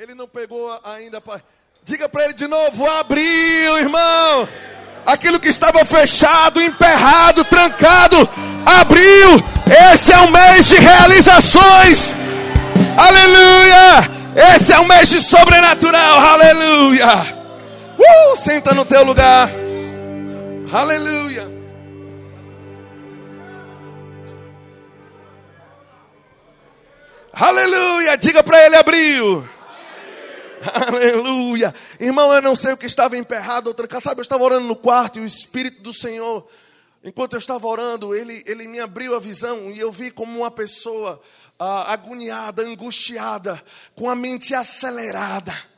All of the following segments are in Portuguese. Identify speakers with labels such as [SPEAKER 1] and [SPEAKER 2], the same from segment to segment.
[SPEAKER 1] Ele não pegou ainda. Pra... Diga para ele de novo: abriu, irmão. Aquilo que estava fechado, emperrado, trancado, abriu. Esse é um mês de realizações. Aleluia! Esse é um mês de sobrenatural. Aleluia! Uh, senta no teu lugar. Aleluia. Aleluia. Diga para ele abriu. Aleluia. Irmão, eu não sei o que estava emperrado ou trancado. Sabe, eu estava orando no quarto e o Espírito do Senhor, enquanto eu estava orando, ele, ele me abriu a visão e eu vi como uma pessoa ah, agoniada, angustiada, com a mente acelerada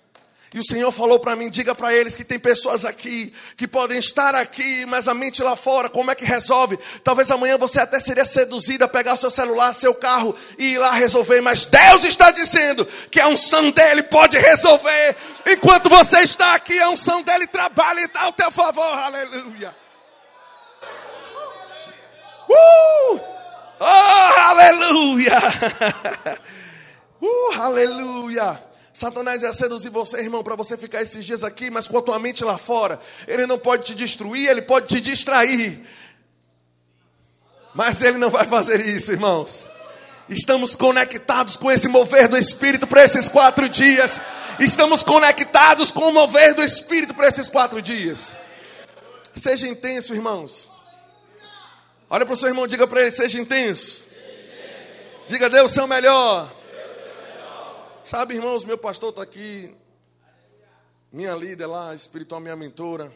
[SPEAKER 1] e o Senhor falou para mim: diga para eles que tem pessoas aqui que podem estar aqui, mas a mente lá fora, como é que resolve? Talvez amanhã você até seria seduzido a pegar seu celular, seu carro e ir lá resolver, mas Deus está dizendo que a unção dele pode resolver. Enquanto você está aqui, a unção dele trabalha e está ao teu favor. Aleluia. Uh! Oh, aleluia! Uh, aleluia! Satanás ia seduzir você, irmão, para você ficar esses dias aqui, mas com a tua mente lá fora. Ele não pode te destruir, ele pode te distrair. Mas ele não vai fazer isso, irmãos. Estamos conectados com esse mover do Espírito para esses quatro dias. Estamos conectados com o mover do Espírito para esses quatro dias. Seja intenso, irmãos. Olha para o seu irmão, diga para ele: seja intenso. Diga, Deus, seu melhor. Sabe, irmãos, meu pastor está aqui, minha líder lá, espiritual, minha mentora,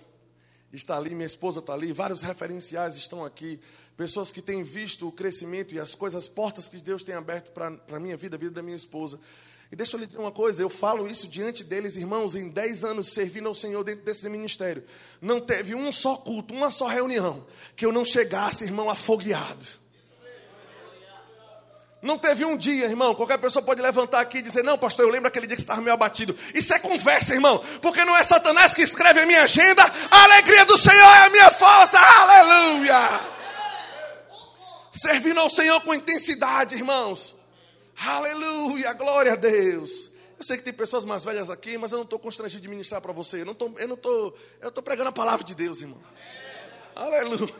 [SPEAKER 1] está ali, minha esposa está ali, vários referenciais estão aqui, pessoas que têm visto o crescimento e as coisas, as portas que Deus tem aberto para a minha vida, a vida da minha esposa. E deixa eu lhe dizer uma coisa, eu falo isso diante deles, irmãos, em 10 anos servindo ao Senhor dentro desse ministério. Não teve um só culto, uma só reunião, que eu não chegasse, irmão, afogueado. Não teve um dia, irmão. Qualquer pessoa pode levantar aqui e dizer: Não, pastor, eu lembro aquele dia que você estava meio abatido. Isso é conversa, irmão. Porque não é Satanás que escreve a minha agenda. A alegria do Senhor é a minha força. Aleluia. Servindo ao Senhor com intensidade, irmãos. Aleluia. Glória a Deus. Eu sei que tem pessoas mais velhas aqui, mas eu não estou constrangido de ministrar para você. Eu não estou, eu não estou, eu estou pregando a palavra de Deus, irmão. Aleluia.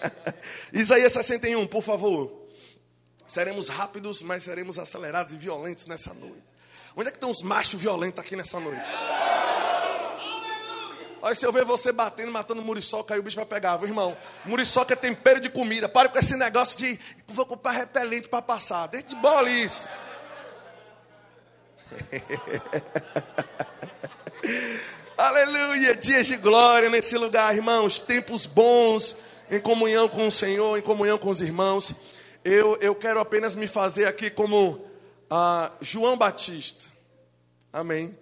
[SPEAKER 1] Isaías 61, por favor. Seremos rápidos, mas seremos acelerados e violentos nessa noite. Onde é que estão os machos violentos aqui nessa noite? Olha, se eu ver você batendo, matando muriçoca, aí o bicho vai pegar, viu, irmão? Muriçoca é tempero de comida. Pare com esse negócio de vou comprar repelente para passar. Deixa de bola isso. Aleluia, dias de glória nesse lugar, irmãos. Tempos bons em comunhão com o Senhor, em comunhão com os irmãos eu, eu quero apenas me fazer aqui como ah, João Batista. Amém.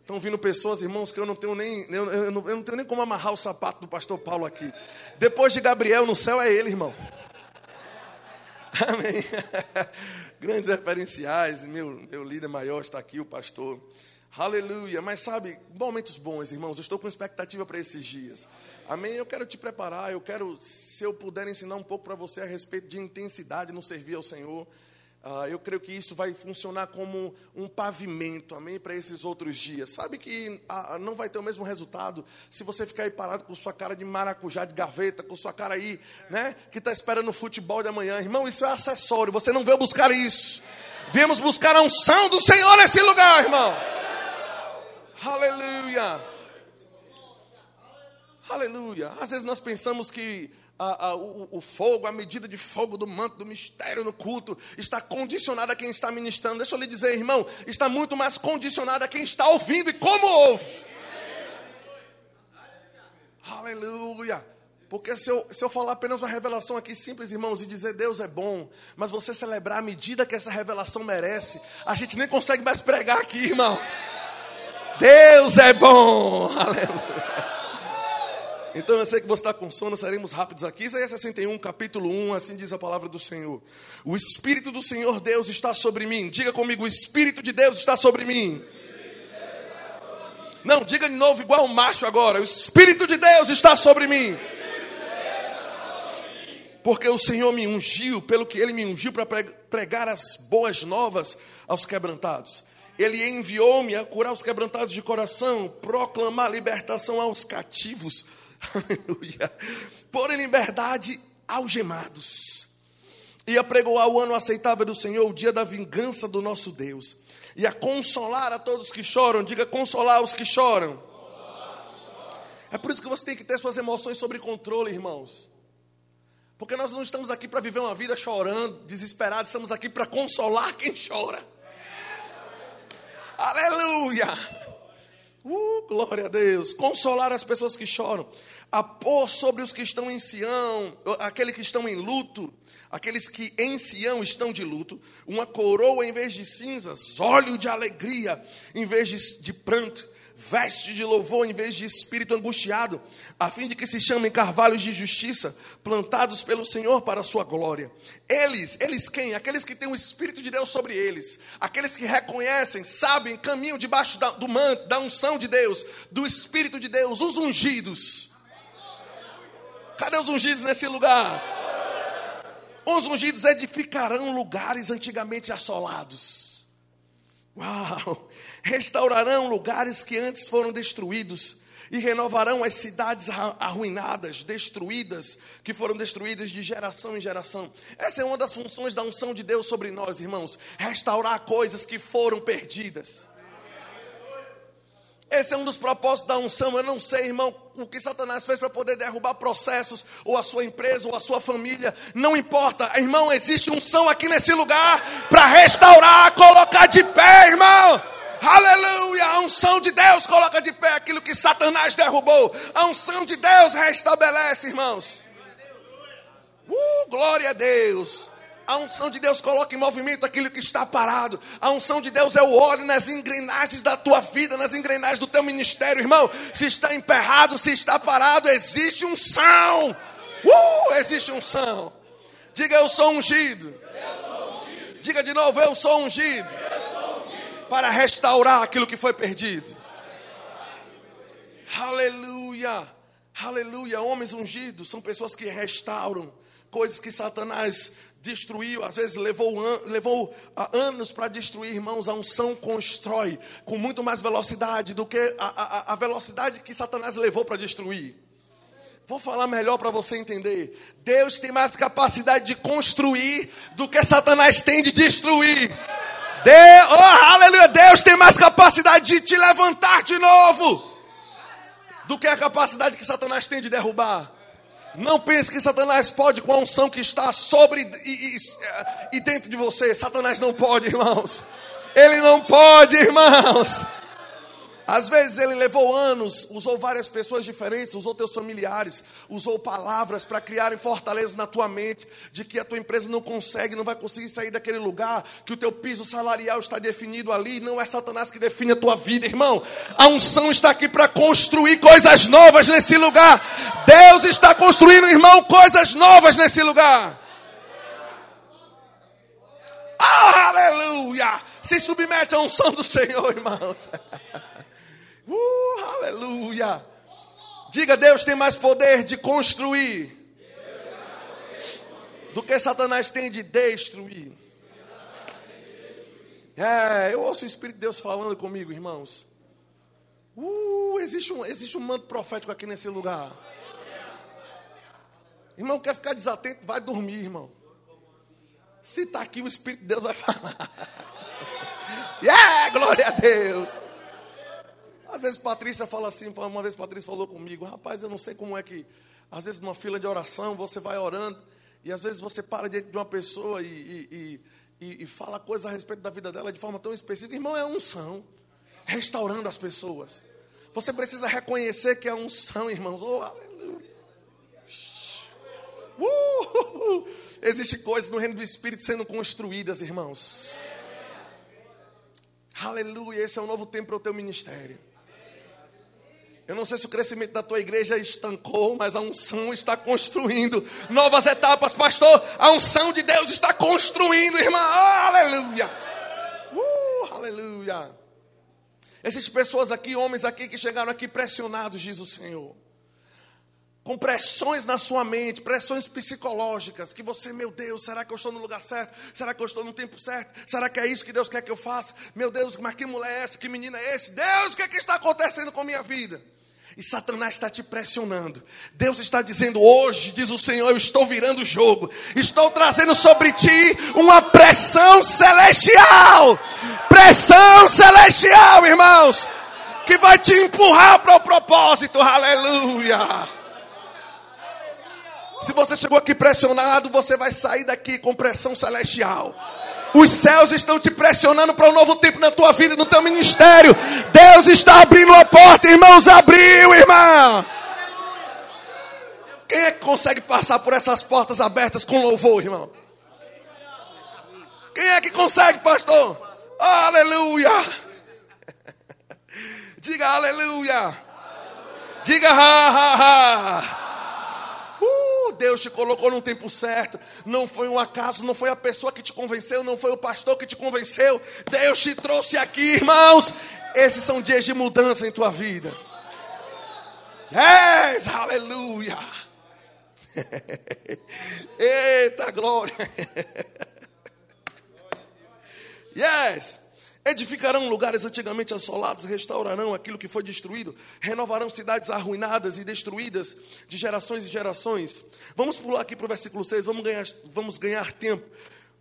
[SPEAKER 1] Estão vindo pessoas, irmãos, que eu não tenho nem eu, eu, não, eu não tenho nem como amarrar o sapato do pastor Paulo aqui. Depois de Gabriel, no céu é ele, irmão. Amém. Grandes referenciais, meu, meu líder maior está aqui, o pastor. Aleluia. Mas sabe, momentos bons, irmãos. Eu estou com expectativa para esses dias. Amém? Eu quero te preparar, eu quero, se eu puder ensinar um pouco para você a respeito de intensidade no servir ao Senhor. Uh, eu creio que isso vai funcionar como um pavimento, amém, para esses outros dias. Sabe que uh, não vai ter o mesmo resultado se você ficar aí parado com sua cara de maracujá, de gaveta, com sua cara aí, né, que está esperando o futebol de amanhã. Irmão, isso é acessório, você não veio buscar isso. Viemos buscar a unção do Senhor nesse lugar, irmão. Aleluia. Aleluia. Às vezes nós pensamos que a, a, o, o, fogo, a medida de fogo do manto, do mistério no culto, está condicionado a quem está ministrando. Deixa eu lhe dizer, irmão, está muito mais condicionado a quem está ouvindo e como ouve. Aleluia. Porque se eu, se eu falar apenas uma revelação aqui simples, irmãos, e dizer Deus é bom, mas você celebrar a medida que essa revelação merece, a gente nem consegue mais pregar aqui, irmão. Deus é bom. Aleluia. Então eu sei que você está com sono, seremos rápidos aqui. Isaías 61, capítulo 1, assim diz a palavra do Senhor. O Espírito do Senhor Deus está sobre mim. Diga comigo, o Espírito de Deus está sobre mim. Não, diga de novo, igual um macho agora. O Espírito de Deus está sobre mim. Porque o Senhor me ungiu, pelo que Ele me ungiu para pregar as boas novas aos quebrantados Ele enviou-me a curar os quebrantados de coração, proclamar libertação aos cativos, aleluia, pôr em liberdade algemados, e apregoar o ano aceitável do Senhor, o dia da vingança do nosso Deus, e a consolar a todos que choram, diga consolar os que choram. É por isso que você tem que ter suas emoções sob controle, irmãos. Porque nós não estamos aqui para viver uma vida chorando, desesperados, estamos aqui para consolar quem chora. Aleluia! Uh, glória a Deus. Consolar as pessoas que choram. A pôr sobre os que estão em Sião, aqueles que estão em luto, aqueles que em Sião estão de luto, uma coroa em vez de cinzas, óleo de alegria em vez de, de pranto veste de louvor em vez de espírito angustiado, a fim de que se chamem carvalhos de justiça, plantados pelo Senhor para a sua glória. Eles, eles quem? Aqueles que têm o Espírito de Deus sobre eles, aqueles que reconhecem, sabem, caminham debaixo da, do manto, da unção de Deus, do Espírito de Deus, os ungidos. Cadê os ungidos nesse lugar? Os ungidos edificarão lugares antigamente assolados Uau! Restaurarão lugares que antes foram destruídos e renovarão as cidades arruinadas, destruídas, que foram destruídas de geração em geração. Essa é uma das funções da unção de Deus sobre nós, irmãos: restaurar coisas que foram perdidas. Esse é um dos propósitos da unção. Eu não sei, irmão, o que Satanás fez para poder derrubar processos, ou a sua empresa, ou a sua família. Não importa, irmão, existe unção aqui nesse lugar para restaurar, colocar de pé, irmão. Aleluia! A unção de Deus coloca de pé aquilo que Satanás derrubou. A unção de Deus restabelece, irmãos. Uh, glória a Deus. A unção de Deus coloca em movimento aquilo que está parado. A unção de Deus é o óleo nas engrenagens da tua vida, nas engrenagens do teu ministério, irmão. Se está emperrado, se está parado, existe unção. Uh, existe unção. Diga eu sou ungido. Diga de novo, eu sou ungido. Para restaurar aquilo que foi perdido. Aleluia. Aleluia. Homens ungidos são pessoas que restauram coisas que Satanás destruiu, às vezes levou, levou uh, anos para destruir, irmãos. A unção constrói com muito mais velocidade do que a, a, a velocidade que Satanás levou para destruir. Vou falar melhor para você entender. Deus tem mais capacidade de construir do que Satanás tem de destruir. Oh, aleluia! Deus tem mais capacidade de te levantar de novo do que a capacidade que Satanás tem de derrubar. Não pense que Satanás pode com a unção que está sobre e, e, e dentro de você. Satanás não pode, irmãos. Ele não pode, irmãos. Às vezes ele levou anos, usou várias pessoas diferentes, usou teus familiares, usou palavras para criarem fortaleza na tua mente, de que a tua empresa não consegue, não vai conseguir sair daquele lugar, que o teu piso salarial está definido ali, não é Satanás que define a tua vida, irmão. A unção está aqui para construir coisas novas nesse lugar. Deus está construindo, irmão, coisas novas nesse lugar. Oh, aleluia! Se submete à unção do Senhor, irmãos. Uh, aleluia. Diga, Deus tem mais poder de construir do que Satanás tem de destruir. É, eu ouço o Espírito de Deus falando comigo, irmãos. Uh, existe um, existe um manto profético aqui nesse lugar. Irmão, quer ficar desatento? Vai dormir, irmão. Se está aqui, o Espírito de Deus vai falar. Yeah, glória a Deus. Às vezes Patrícia fala assim, uma vez Patrícia falou comigo, rapaz, eu não sei como é que, às vezes numa fila de oração, você vai orando, e às vezes você para diante de uma pessoa e, e, e, e fala coisas a respeito da vida dela de forma tão específica. Irmão, é unção, restaurando as pessoas. Você precisa reconhecer que é unção, irmãos. Oh, aleluia. Uh, existe coisas no reino do Espírito sendo construídas, irmãos. Aleluia, esse é um novo tempo para o teu ministério. Eu não sei se o crescimento da tua igreja estancou, mas a unção está construindo novas etapas, pastor. A unção de Deus está construindo, irmã. Oh, aleluia. Uh, aleluia. Existem pessoas aqui, homens aqui, que chegaram aqui pressionados, diz o Senhor. com pressões na sua mente, pressões psicológicas, que você, meu Deus, será que eu estou no lugar certo? Será que eu estou no tempo certo? Será que é isso que Deus quer que eu faça? Meu Deus, mas que mulher é essa? Que menina é esse? Deus, o que, é que está acontecendo com a minha vida? E Satanás está te pressionando. Deus está dizendo: hoje, diz o Senhor, eu estou virando o jogo. Estou trazendo sobre ti uma pressão celestial. Pressão celestial, irmãos. Que vai te empurrar para o propósito. Aleluia. Se você chegou aqui pressionado, você vai sair daqui com pressão celestial. Os céus estão te pressionando para um novo tempo na tua vida, no teu ministério. Deus está abrindo a porta, irmãos. Abriu, irmão. Quem é que consegue passar por essas portas abertas com louvor, irmão? Quem é que consegue, pastor? Aleluia. Diga aleluia. Diga ha ha ha. Uh, Deus te colocou no tempo certo. Não foi um acaso, não foi a pessoa que te convenceu, não foi o pastor que te convenceu. Deus te trouxe aqui, irmãos. Esses são dias de mudança em tua vida. Yes, aleluia. Eita glória. Yes. Edificarão lugares antigamente assolados, restaurarão aquilo que foi destruído, renovarão cidades arruinadas e destruídas de gerações e gerações. Vamos pular aqui para o versículo 6, vamos ganhar, vamos ganhar tempo.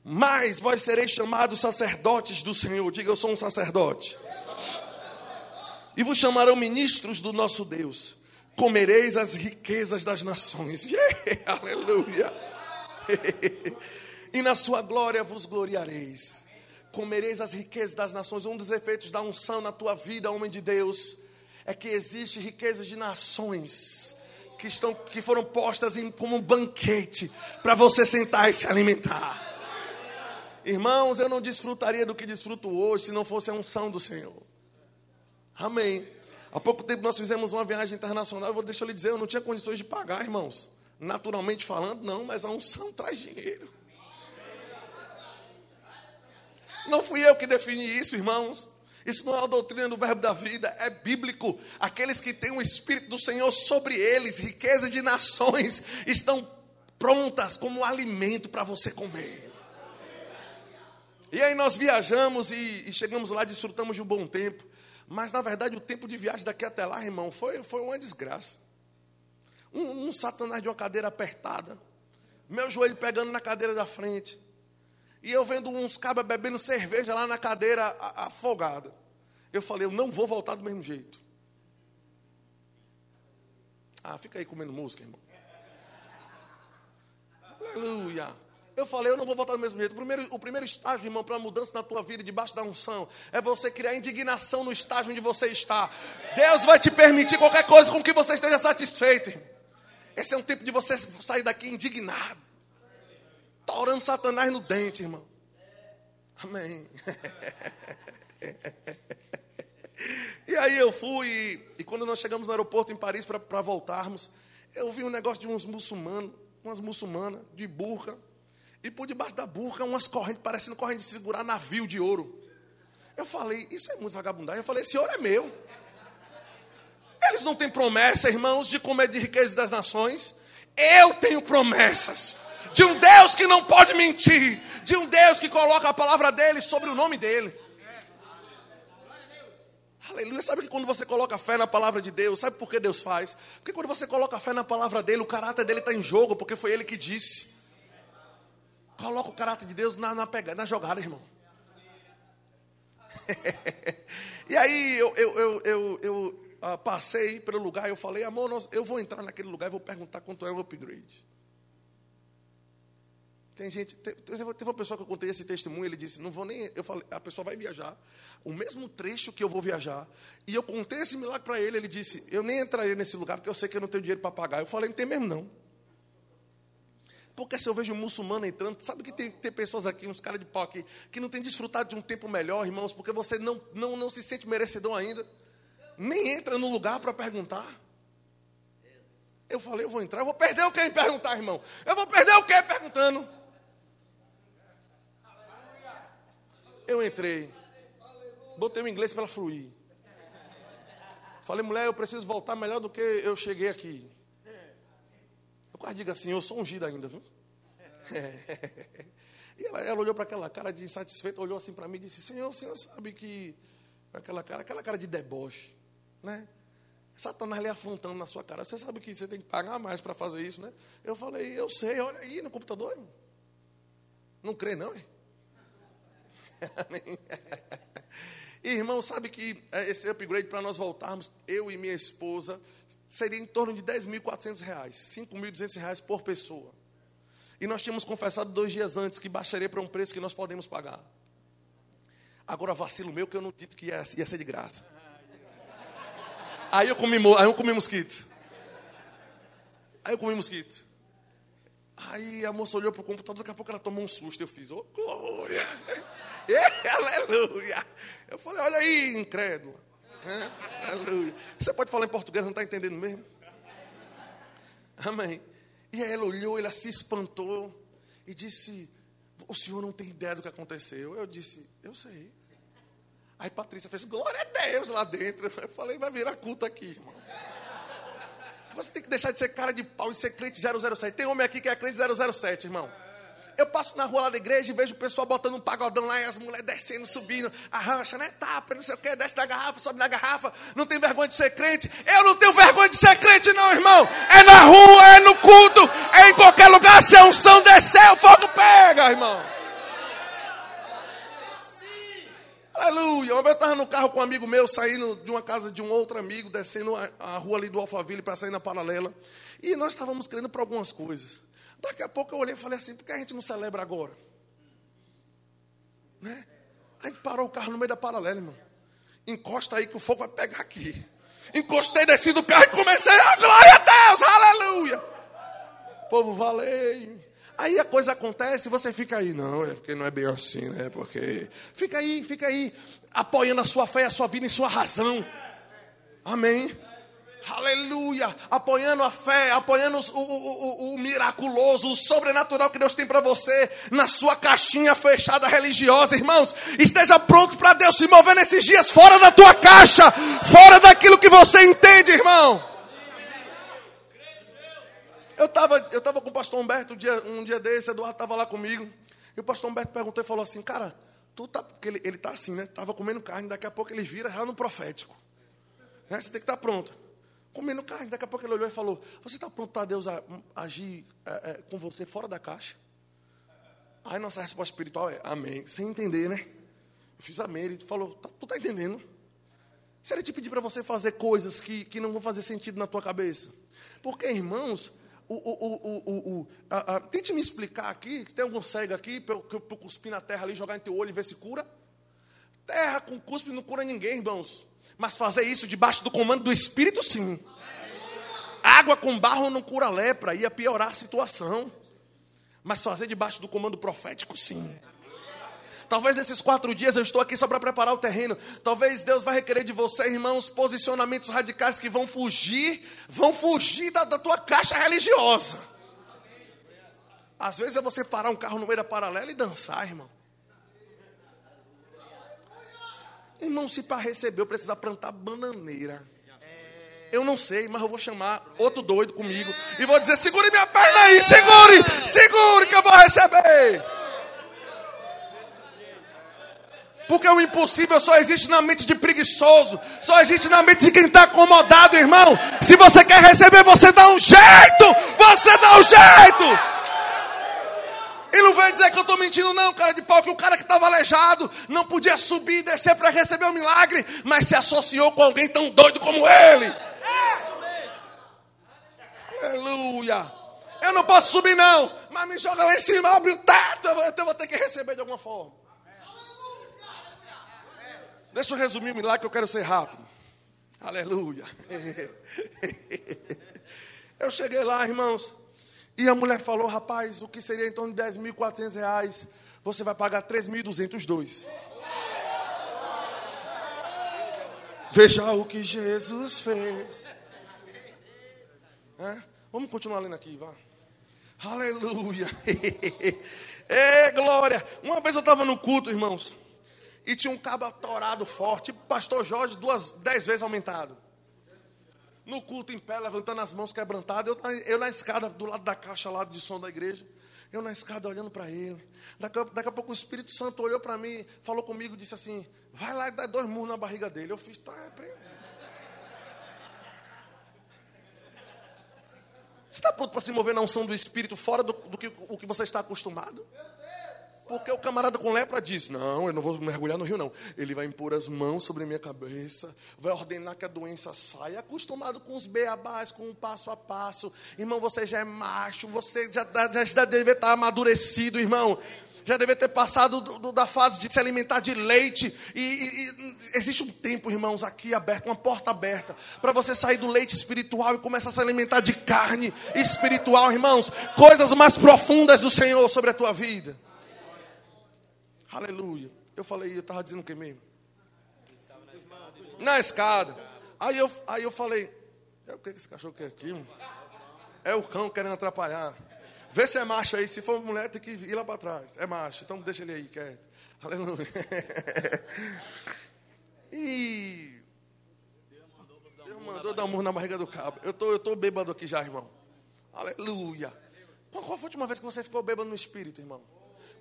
[SPEAKER 1] Mas vós sereis chamados sacerdotes do Senhor. Diga, eu sou um sacerdote. E vos chamarão ministros do nosso Deus. Comereis as riquezas das nações. Yeah, aleluia. e na sua glória vos gloriareis comereis as riquezas das nações. Um dos efeitos da unção na tua vida, homem de Deus, é que existe riqueza de nações que, estão, que foram postas em, como um banquete para você sentar e se alimentar. Irmãos, eu não desfrutaria do que desfruto hoje se não fosse a unção do Senhor. Amém. Há pouco tempo nós fizemos uma viagem internacional. Eu vou deixar eu lhe dizer, eu não tinha condições de pagar, irmãos. Naturalmente falando, não, mas a unção traz dinheiro. Não fui eu que defini isso, irmãos. Isso não é a doutrina do verbo da vida, é bíblico. Aqueles que têm o Espírito do Senhor sobre eles, riqueza de nações, estão prontas como alimento para você comer. E aí nós viajamos e, e, chegamos lá, desfrutamos de um bom tempo. Mas na verdade o tempo de viagem daqui até lá, irmão, foi, foi uma desgraça. Um, um satanás de uma cadeira apertada, meu joelho pegando na cadeira da frente. E eu vendo uns cabas bebendo cerveja lá na cadeira afogada. Eu falei, eu não vou voltar do mesmo jeito. Ah, fica aí comendo música, irmão. Aleluia. Eu falei, eu não vou voltar do mesmo jeito. O primeiro, o primeiro estágio, irmão, para a mudança na tua vida, debaixo da unção, é você criar indignação no estágio onde você está. Deus vai te permitir qualquer coisa com que você esteja satisfeito. Esse é um tempo de você sair daqui indignado. Está orando Satanás no dente, irmão. Amém. E aí eu fui, e, e quando nós chegamos no aeroporto em Paris para voltarmos, eu vi um negócio de uns muçulmanos, umas muçulmanas de burca, e por debaixo da burca umas correntes, parecendo corrente de segurar navio de ouro. Eu falei, isso é muito vagabundagem. Eu falei, esse ouro é meu. Eles não têm promessa, irmãos, de comer de riqueza das nações. Eu tenho promessas de um Deus que não pode mentir, de um Deus que coloca a palavra dele sobre o nome dele. Aleluia. Sabe que quando você coloca fé na palavra de Deus, sabe por que Deus faz? Porque quando você coloca fé na palavra dele, o caráter dele está em jogo, porque foi ele que disse. Coloca o caráter de Deus na, na, pegada, na jogada, irmão. e aí eu, eu, eu, eu, eu uh, passei pelo lugar e eu falei, amor, nós, eu vou entrar naquele lugar e vou perguntar quanto é o upgrade. Tem gente, teve uma pessoa que eu contei esse testemunho, ele disse, não vou nem, eu falei, a pessoa vai viajar, o mesmo trecho que eu vou viajar, e eu contei esse milagre para ele, ele disse, eu nem entraria nesse lugar, porque eu sei que eu não tenho dinheiro para pagar. Eu falei, não tem mesmo não. Porque se eu vejo um muçulmano entrando, sabe que tem, tem pessoas aqui, uns caras de pau aqui, que não tem desfrutado de um tempo melhor, irmãos, porque você não, não, não se sente merecedor ainda, nem entra no lugar para perguntar. Eu falei, eu vou entrar, eu vou perder o que em perguntar, irmão? Eu vou perder o que perguntando? Eu entrei. Botei o inglês para fluir. Falei, mulher, eu preciso voltar melhor do que eu cheguei aqui. Eu quase digo assim, eu sou ungido ainda, viu? É. E ela, ela olhou para aquela cara de insatisfeita, olhou assim para mim e disse, Senhor, o senhor sabe que aquela cara, aquela cara de deboche, né? Satanás lhe afrontando na sua cara. Você sabe que você tem que pagar mais para fazer isso, né? Eu falei, eu sei, olha aí no computador. Não crê, não, é? Irmão, sabe que esse upgrade para nós voltarmos, eu e minha esposa, seria em torno de 10.400 reais, 5.200 reais por pessoa. E nós tínhamos confessado dois dias antes que baixaria para um preço que nós podemos pagar. Agora vacilo meu que eu não disse que ia, ia ser de graça. Aí eu comi, aí eu comi mosquito. Aí eu comi mosquito. Aí a moça olhou para o computador, daqui a pouco ela tomou um susto. Eu fiz, oh glória! aleluia! Eu falei, olha aí, incrédula. aleluia. Você pode falar em português, não está entendendo mesmo? Amém. E aí ela olhou, ela se espantou e disse: O senhor não tem ideia do que aconteceu? Eu disse: Eu sei. Aí Patrícia fez: Glória a Deus lá dentro. Eu falei: Vai virar culto aqui, irmão. Você tem que deixar de ser cara de pau e ser crente 007. Tem homem aqui que é crente 007, irmão. Eu passo na rua lá da igreja e vejo o pessoal botando um pagodão lá e as mulheres descendo, subindo, arrancha, né? Tapa, não sei o que, desce da garrafa, sobe na garrafa, não tem vergonha de ser crente. Eu não tenho vergonha de ser crente, não, irmão. É na rua, é no culto, é em qualquer lugar. Se a unção descer, o fogo pega, irmão. Aleluia. Uma vez eu estava no carro com um amigo meu, saindo de uma casa de um outro amigo, descendo a, a rua ali do Alphaville para sair na paralela. E nós estávamos crendo para algumas coisas. Daqui a pouco eu olhei e falei assim, por que a gente não celebra agora? Né? A gente parou o carro no meio da paralela, irmão. Encosta aí que o fogo vai pegar aqui. Encostei, desci do carro e comecei, a glória a Deus, aleluia. Povo, valeu. Aí a coisa acontece você fica aí. Não, é porque não é bem assim, né? Porque. Fica aí, fica aí, apoiando a sua fé, a sua vida e sua razão. Amém. Aleluia, apoiando a fé, apoiando o, o, o, o, miraculoso, o sobrenatural que Deus tem para você na sua caixinha fechada religiosa, irmãos. Esteja pronto para Deus se mover nesses dias fora da tua caixa, fora daquilo que você entende, irmão. Eu estava eu tava com o pastor Humberto um dia, um dia desse, Eduardo estava lá comigo, e o pastor Humberto perguntou e falou assim: Cara, tu tá. Porque ele, ele tá assim, né? Estava comendo carne, daqui a pouco ele vira já no profético. Né? Você tem que estar tá pronto comendo carne. Daqui a pouco ele olhou e falou: Você está pronto para Deus agir é, é, com você fora da caixa? Aí nossa resposta espiritual é amém. Sem entender, né? Eu fiz amém. Ele falou: tá, Tu está entendendo? Se ele te pedir para você fazer coisas que, que não vão fazer sentido na tua cabeça. Porque, irmãos, o, o, o, a, a, tente me explicar aqui, se tem algum cego aqui, para eu cuspir na terra ali, jogar em teu olho e ver se cura. Terra com cuspe não cura ninguém, irmãos. Mas fazer isso debaixo do comando do Espírito, sim. Água com barro não cura lepra, ia piorar a situação. Mas fazer debaixo do comando profético, sim. Talvez nesses quatro dias eu estou aqui só para preparar o terreno. Talvez Deus vai requerer de você, irmãos, posicionamentos radicais que vão fugir, vão fugir da, da tua caixa religiosa. Às vezes é você parar um carro no meio da paralela e dançar, irmão. Irmão, se para receber eu precisar plantar bananeira. Eu não sei, mas eu vou chamar outro doido comigo e vou dizer: segure minha perna aí, segure, segure que eu vou receber. Porque o impossível só existe na mente de preguiçoso, só existe na mente de quem está acomodado, irmão. Se você quer receber, você dá um jeito, você dá um jeito. E não vem dizer que eu estou mentindo, não, cara de pau, que o cara que estava aleijado não podia subir e descer para receber o milagre, mas se associou com alguém tão doido como ele. Aleluia. Eu não posso subir, não, mas me joga lá em cima, abre o teto, eu vou ter que receber de alguma forma. Deixa eu resumir o milagre que eu quero ser rápido. Aleluia. Eu cheguei lá, irmãos. E a mulher falou, rapaz, o que seria em torno de 10.400 reais? Você vai pagar 3.200 os dois. Veja o que Jesus fez. É? Vamos continuar lendo aqui, vá. Aleluia. é, glória. Uma vez eu estava no culto, irmãos. E tinha um cabo atorado forte, pastor Jorge, duas, dez vezes aumentado. No culto em pé, levantando as mãos quebrantadas. Eu, eu na escada, do lado da caixa lá de som da igreja. Eu na escada olhando para ele. Daqui, daqui, a pouco o Espírito Santo olhou para mim, falou comigo, disse assim: Vai lá e dá dois murros na barriga dele. Eu fiz, tá, é preso. Você está pronto para se mover na unção do Espírito fora do, do que, o que você está acostumado? Porque o camarada com lepra diz: Não, eu não vou mergulhar no rio, não. Ele vai impor as mãos sobre a minha cabeça, vai ordenar que a doença saia. Acostumado com os beabás, com o passo a passo. Irmão, você já é macho, você já, já, já deve estar amadurecido, irmão. Já deve ter passado do, do, da fase de se alimentar de leite. E, e, existe um tempo, irmãos, aqui aberto, uma porta aberta, para você sair do leite espiritual e começar a se alimentar de carne espiritual, irmãos. Coisas mais profundas do Senhor sobre a tua vida. Aleluia. Eu falei, eu estava dizendo o que mesmo? Na escada. Aí eu, aí eu falei, é o que esse cachorro quer aqui? É o cão querendo atrapalhar. Vê se é macho aí. Se for mulher, tem que ir lá para trás. É macho, então deixa ele aí quieto. Aleluia. E. Deus mandou dar um murro na barriga do cabo. Eu tô, eu tô bêbado aqui já, irmão. Aleluia. Qual, qual foi a última vez que você ficou bêbado no espírito, irmão?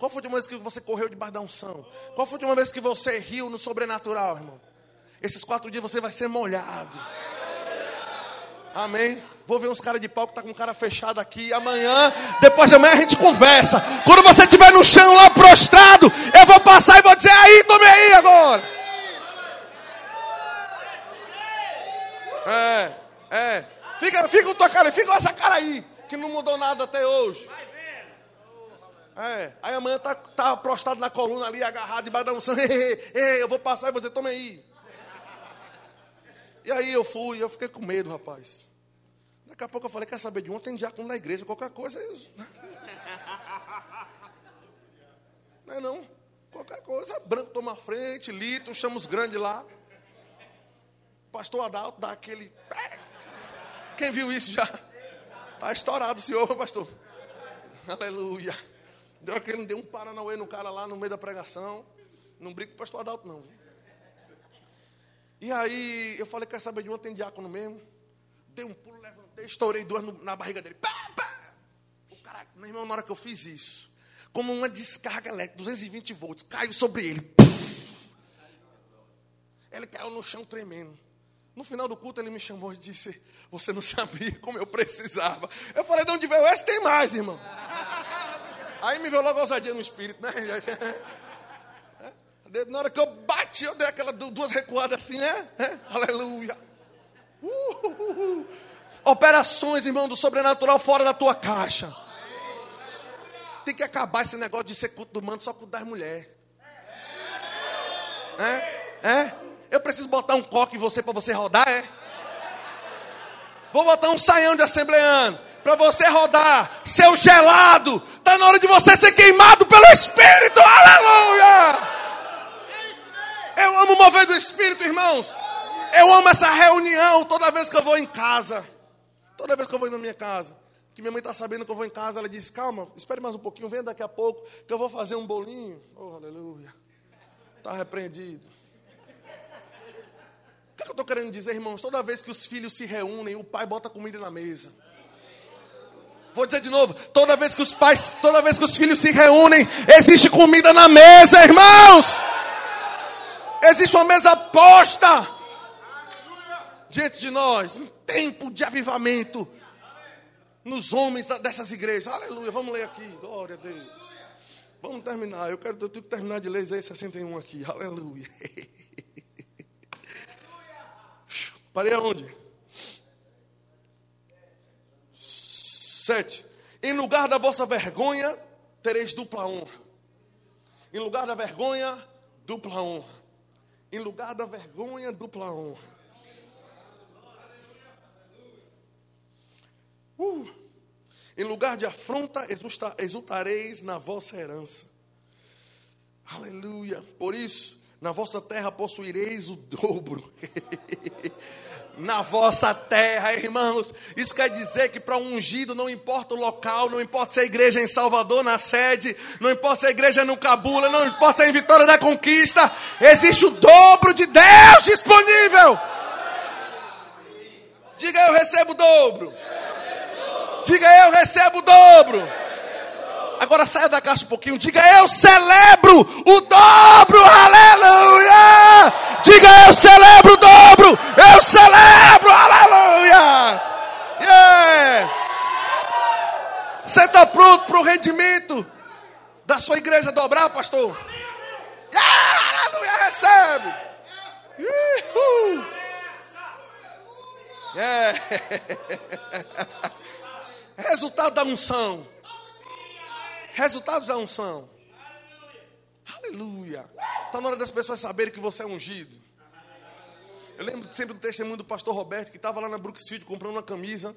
[SPEAKER 1] Qual foi a última vez que você correu debaixo da unção? Qual foi a última vez que você riu no sobrenatural, irmão? Esses quatro dias você vai ser molhado. Amém? Vou ver uns caras de pau que tá com cara fechado aqui. Amanhã, depois de amanhã a gente conversa. Quando você estiver no chão lá prostrado, eu vou passar e vou dizer: aí, tome aí agora. É, é. Fica, fica com tua cara, fica com essa cara aí, que não mudou nada até hoje. É, aí amanhã tá, tá prostrado na coluna ali, agarrado debaixo da unção. Ei, eu vou passar e você toma aí. E aí eu fui, eu fiquei com medo, rapaz. Daqui a pouco eu falei, quer saber de um? Tem diácono na igreja, qualquer coisa. Eu... Não é não. Qualquer coisa, branco toma frente, litro, chama os grandes lá. Pastor Adalto dá aquele. Quem viu isso já? Está estourado o senhor, pastor. Aleluia. Deu aquele, deu um paranauê no cara lá no meio da pregação. Não brinco com o pastor Adalto, não. E aí eu falei, quer saber de uma? Tem diácono mesmo. Dei um pulo, levantei, estourei duas no, na barriga dele. Pá, pá. O cara, meu irmão, na hora que eu fiz isso, como uma descarga elétrica, 220 volts, caiu sobre ele. Ele caiu no chão tremendo. No final do culto ele me chamou e disse: Você não sabia como eu precisava. Eu falei: De onde veio esse? Tem mais, irmão. Aí me veio logo a ousadia no espírito, né? Na hora que eu bati, eu dei aquelas duas recuadas assim, né? É? Aleluia. Uh, Operações, irmão, do sobrenatural fora da tua caixa. Tem que acabar esse negócio de ser culto do manto só culto das mulheres. É? É? Eu preciso botar um coque em você para você rodar, é? Vou botar um saião de assembleano para você rodar, seu gelado. Está na hora de você ser queimado pelo Espírito. Aleluia! Eu amo mover do Espírito, irmãos. Eu amo essa reunião toda vez que eu vou em casa. Toda vez que eu vou na minha casa. Que minha mãe está sabendo que eu vou em casa, ela diz: Calma, espere mais um pouquinho, venha daqui a pouco, que eu vou fazer um bolinho. Oh, aleluia. Está repreendido. O que, é que eu estou querendo dizer, irmãos? Toda vez que os filhos se reúnem, o pai bota comida na mesa. Vou dizer de novo, toda vez que os pais, toda vez que os filhos se reúnem, existe comida na mesa, irmãos. Existe uma mesa posta diante de nós, um tempo de avivamento nos homens dessas igrejas. Aleluia. Vamos ler aqui. Glória a Deus. Vamos terminar. Eu quero, eu tenho que terminar de ler Isaías 61 aqui. Aleluia. Parei aonde? Sete. Em lugar da vossa vergonha, tereis dupla honra. Em lugar da vergonha, dupla honra. Em lugar da vergonha, dupla honra. Uh. Em lugar de afronta, exultareis na vossa herança. Aleluia. Por isso, na vossa terra possuireis o dobro. na vossa terra, irmãos. Isso quer dizer que para um ungido não importa o local, não importa se é igreja em Salvador, na sede, não importa se é igreja no Cabula, não importa se é em Vitória da Conquista, existe o dobro de Deus disponível. Diga eu recebo o dobro. Diga eu recebo o dobro. Agora saia da caixa um pouquinho. Diga eu celebro o dobro. Aleluia! Diga eu celebro dobro. Eu celebro. Aleluia. Yeah. Você está pronto para o rendimento da sua igreja dobrar, pastor? Yeah. Aleluia. Recebe. Yeah. Resultado da unção. Resultados da unção. Aleluia. Está na hora das pessoas saberem que você é ungido. Eu lembro sempre do testemunho do pastor Roberto, que estava lá na Brooksfield comprando uma camisa.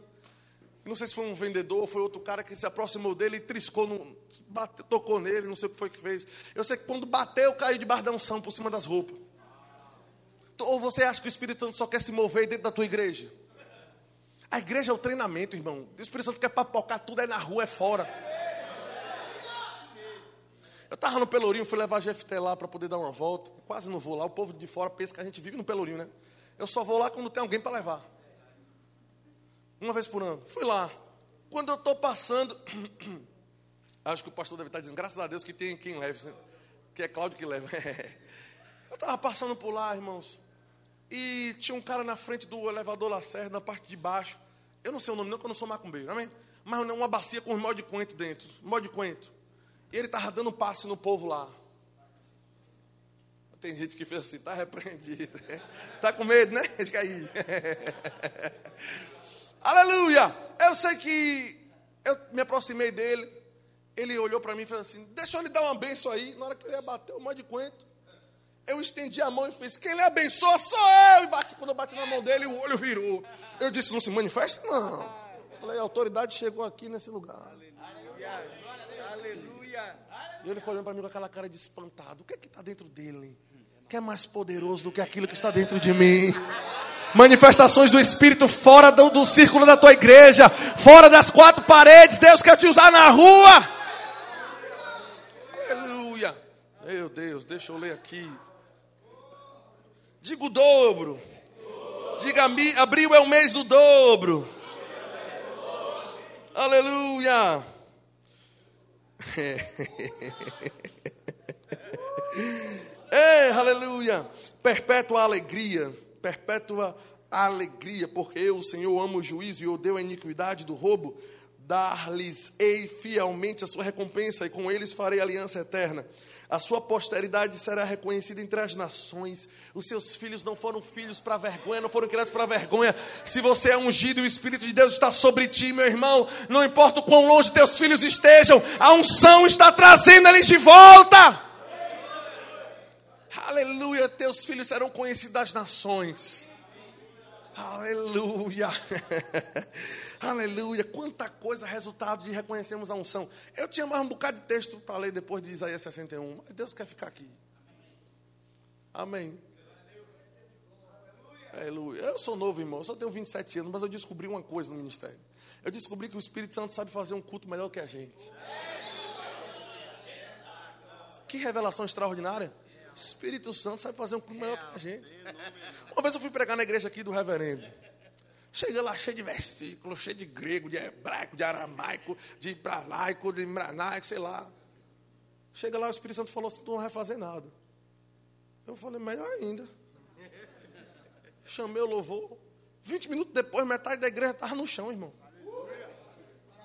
[SPEAKER 1] Não sei se foi um vendedor ou foi outro cara que se aproximou dele e triscou, no, tocou nele, não sei o que foi que fez. Eu sei que quando bateu, caiu debaixo da unção por cima das roupas. Ou você acha que o Espírito Santo só quer se mover dentro da tua igreja? A igreja é o treinamento, irmão. O Espírito Santo quer papocar tudo é na rua, é fora. Eu estava no Pelourinho, fui levar a GFT lá para poder dar uma volta. Quase não vou lá, o povo de fora pensa que a gente vive no Pelourinho, né? Eu só vou lá quando tem alguém para levar. Uma vez por ano. Fui lá. Quando eu estou passando, acho que o pastor deve estar dizendo, graças a Deus que tem quem leve, que é Cláudio que leva. eu estava passando por lá, irmãos, e tinha um cara na frente do elevador Lacerda, na parte de baixo. Eu não sei o nome, não, que eu não sou macumbeiro, amém? Mas uma bacia com um molde de coentro dentro, molde de coentro. E ele estava dando passe no povo lá. Tem gente que fez assim, está repreendido. Está com medo, né? De cair. Aleluia! Eu sei que eu me aproximei dele. Ele olhou para mim e fez assim: Deixa eu lhe dar uma benção aí. Na hora que ele ia bater o monte de coentro, eu estendi a mão e fiz: Quem lhe abençoa sou eu. E bati, quando eu bati na mão dele, o olho virou. Eu disse: Não se manifesta? Não. Falei: A autoridade chegou aqui nesse lugar. Aleluia. E ele ficou olhando para mim com aquela cara de espantado. O que é que está dentro dele? Que é mais poderoso do que aquilo que está dentro de mim. Manifestações do Espírito fora do, do círculo da tua igreja, fora das quatro paredes. Deus quer te usar na rua. Aleluia. Meu Deus, deixa eu ler aqui. Diga o dobro. Diga, abril é o mês do dobro. Aleluia. É, aleluia. Perpétua alegria, perpétua alegria, porque eu, o Senhor, amo o juízo e odeio a iniquidade do roubo. Dar-lhes-ei fielmente a sua recompensa, e com eles farei aliança eterna a sua posteridade será reconhecida entre as nações. Os seus filhos não foram filhos para vergonha, não foram criados para vergonha. Se você é ungido e o Espírito de Deus está sobre ti, meu irmão, não importa o quão longe teus filhos estejam, a unção está trazendo eles de volta. Aleluia, teus filhos serão conhecidos das nações. Aleluia. Aleluia. Quanta coisa, resultado de reconhecermos a unção. Eu tinha mais um bocado de texto para ler depois de Isaías 61, mas Deus quer ficar aqui. Amém. Aleluia. Eu sou novo, irmão. Eu só tenho 27 anos, mas eu descobri uma coisa no ministério. Eu descobri que o Espírito Santo sabe fazer um culto melhor que a gente. Que revelação extraordinária. Espírito Santo sabe fazer um culto melhor que a gente. Uma vez eu fui pregar na igreja aqui do reverendo. Cheguei lá cheio de versículos, cheio de grego, de hebraico, de aramaico, de bralaico, de mranaico, sei lá. Chega lá, o Espírito Santo falou assim: tu não vai fazer nada. Eu falei, melhor ainda. Chamei o louvor. 20 minutos depois, metade da igreja estava no chão, irmão.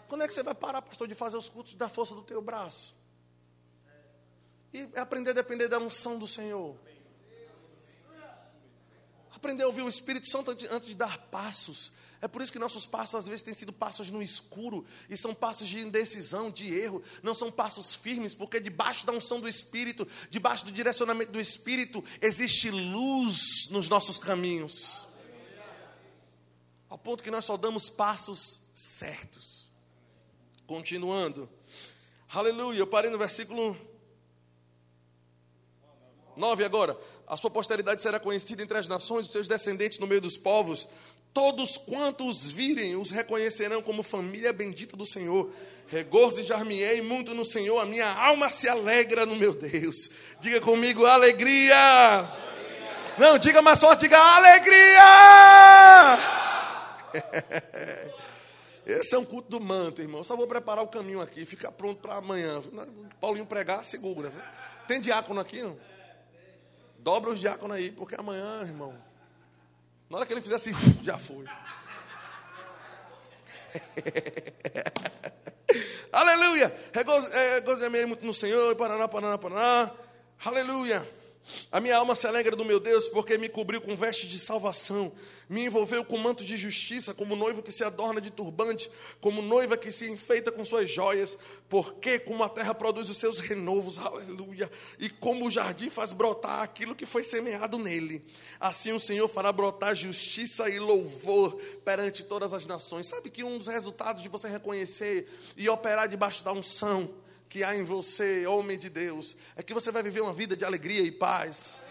[SPEAKER 1] Quando é que você vai parar, pastor, de fazer os cultos da força do teu braço? E aprender a depender da unção do Senhor. Aprender a ouvir o Espírito Santo antes de dar passos. É por isso que nossos passos às vezes têm sido passos no escuro e são passos de indecisão, de erro, não são passos firmes, porque debaixo da unção do Espírito, debaixo do direcionamento do Espírito, existe luz nos nossos caminhos. Ao ponto que nós só damos passos certos. Continuando. Aleluia, eu parei no versículo 9 agora. A sua posteridade será conhecida entre as nações, os seus descendentes no meio dos povos. Todos quantos virem os reconhecerão como família bendita do Senhor. Regozijar-me-ei muito no Senhor, a minha alma se alegra no meu Deus. Diga comigo, alegria. alegria. Não, diga mais forte, diga alegria. Esse é um culto do manto, irmão. Eu só vou preparar o caminho aqui, fica pronto para amanhã. Paulinho pregar, segura. Tem diácono aqui, não? Dobra os diáconos aí, porque amanhã, irmão, na hora que ele fizer assim, já foi. Aleluia! Regozijei muito no Senhor, paraná, paraná, paraná. Aleluia! A minha alma se alegra do meu Deus, porque me cobriu com vestes de salvação, me envolveu com manto de justiça, como noivo que se adorna de turbante, como noiva que se enfeita com suas joias, porque como a terra produz os seus renovos, aleluia, e como o jardim faz brotar aquilo que foi semeado nele, assim o Senhor fará brotar justiça e louvor perante todas as nações. Sabe que um dos resultados de você reconhecer e operar debaixo da unção que há em você, homem de Deus, é que você vai viver uma vida de alegria e paz.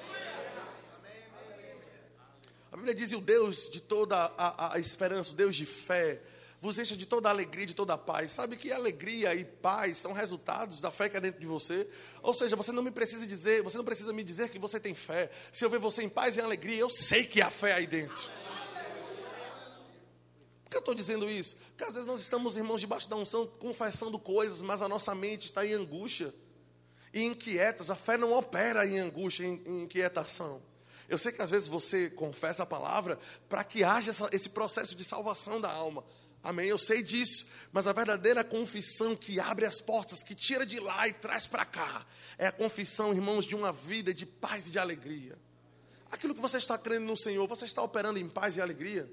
[SPEAKER 1] A Bíblia diz: o Deus de toda a, a, esperança, o Deus de fé, vos enche de toda a alegria, de toda a paz. Sabe que alegria e paz são resultados da fé que é dentro de você? Ou seja, você não me precisa dizer, você não precisa me dizer que você tem fé. Se eu ver você em paz e em alegria, eu sei que há fé aí dentro. Que eu estou dizendo isso? Porque às vezes nós estamos, irmãos, debaixo da unção, confessando coisas, mas a nossa mente está em angústia e inquietas. A fé não opera em angústia, em, em inquietação. Eu sei que às vezes você confessa a palavra para que haja essa, esse processo de salvação da alma. Amém? Eu sei disso. Mas a verdadeira confissão que abre as portas, que tira de lá e traz para cá, é a confissão, irmãos, de uma vida de paz e de alegria. Aquilo que você está crendo no Senhor, você está operando em paz e alegria?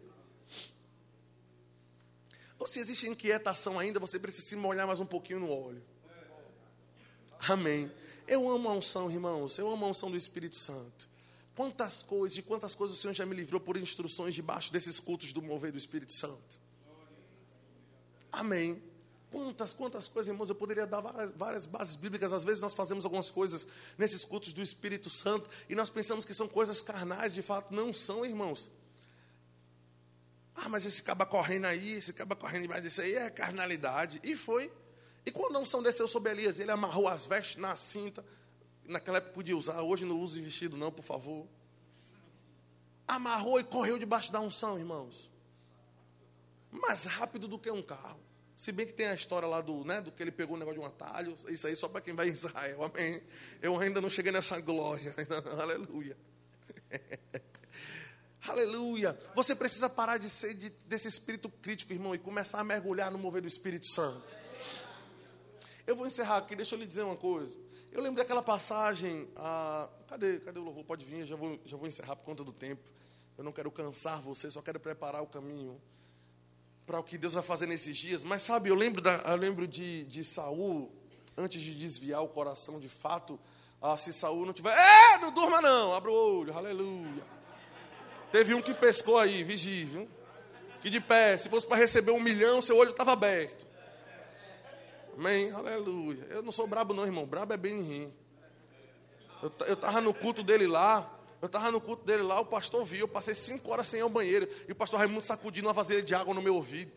[SPEAKER 1] Ou se existe inquietação ainda, você precisa se molhar mais um pouquinho no óleo. Amém. Eu amo a unção, irmãos. Eu amo a unção do Espírito Santo. Quantas coisas, de quantas coisas o Senhor já me livrou por instruções debaixo desses cultos do mover do Espírito Santo. Amém. Quantas, quantas coisas, irmãos, eu poderia dar várias, várias, bases bíblicas. Às vezes nós fazemos algumas coisas nesses cultos do Espírito Santo e nós pensamos que são coisas carnais, de fato não são, irmãos. Ah, mas esse caba correndo aí, esse caba correndo, mas isso aí é carnalidade. E foi. E quando a unção desceu sobre Elias, ele amarrou as vestes na cinta. Naquela época podia usar, hoje não use vestido, não, por favor. Amarrou e correu debaixo da unção, irmãos. Mais rápido do que um carro. Se bem que tem a história lá do, né, do que ele pegou o negócio de um atalho, isso aí só para quem vai em Israel, amém. Eu ainda não cheguei nessa glória, aleluia. Aleluia. Você precisa parar de ser de, desse espírito crítico, irmão, e começar a mergulhar no mover do Espírito Santo. Eu vou encerrar aqui, deixa eu lhe dizer uma coisa. Eu lembro daquela passagem. Ah, cadê, cadê o louvor? Pode vir, já vou, já vou encerrar por conta do tempo. Eu não quero cansar você, só quero preparar o caminho para o que Deus vai fazer nesses dias. Mas sabe, eu lembro, da, eu lembro de, de Saul, antes de desviar o coração de fato. Ah, se Saul não tiver. É, não durma não, abra o olho, aleluia. Teve um que pescou aí, vigie, viu? Que de pé, se fosse para receber um milhão, seu olho estava aberto. Amém? Aleluia. Eu não sou brabo, não, irmão. Brabo é bem rim. Eu estava no culto dele lá. Eu estava no culto dele lá, o pastor viu. Eu passei cinco horas sem ir ao banheiro. E o pastor Raimundo sacudindo uma vasilha de água no meu ouvido.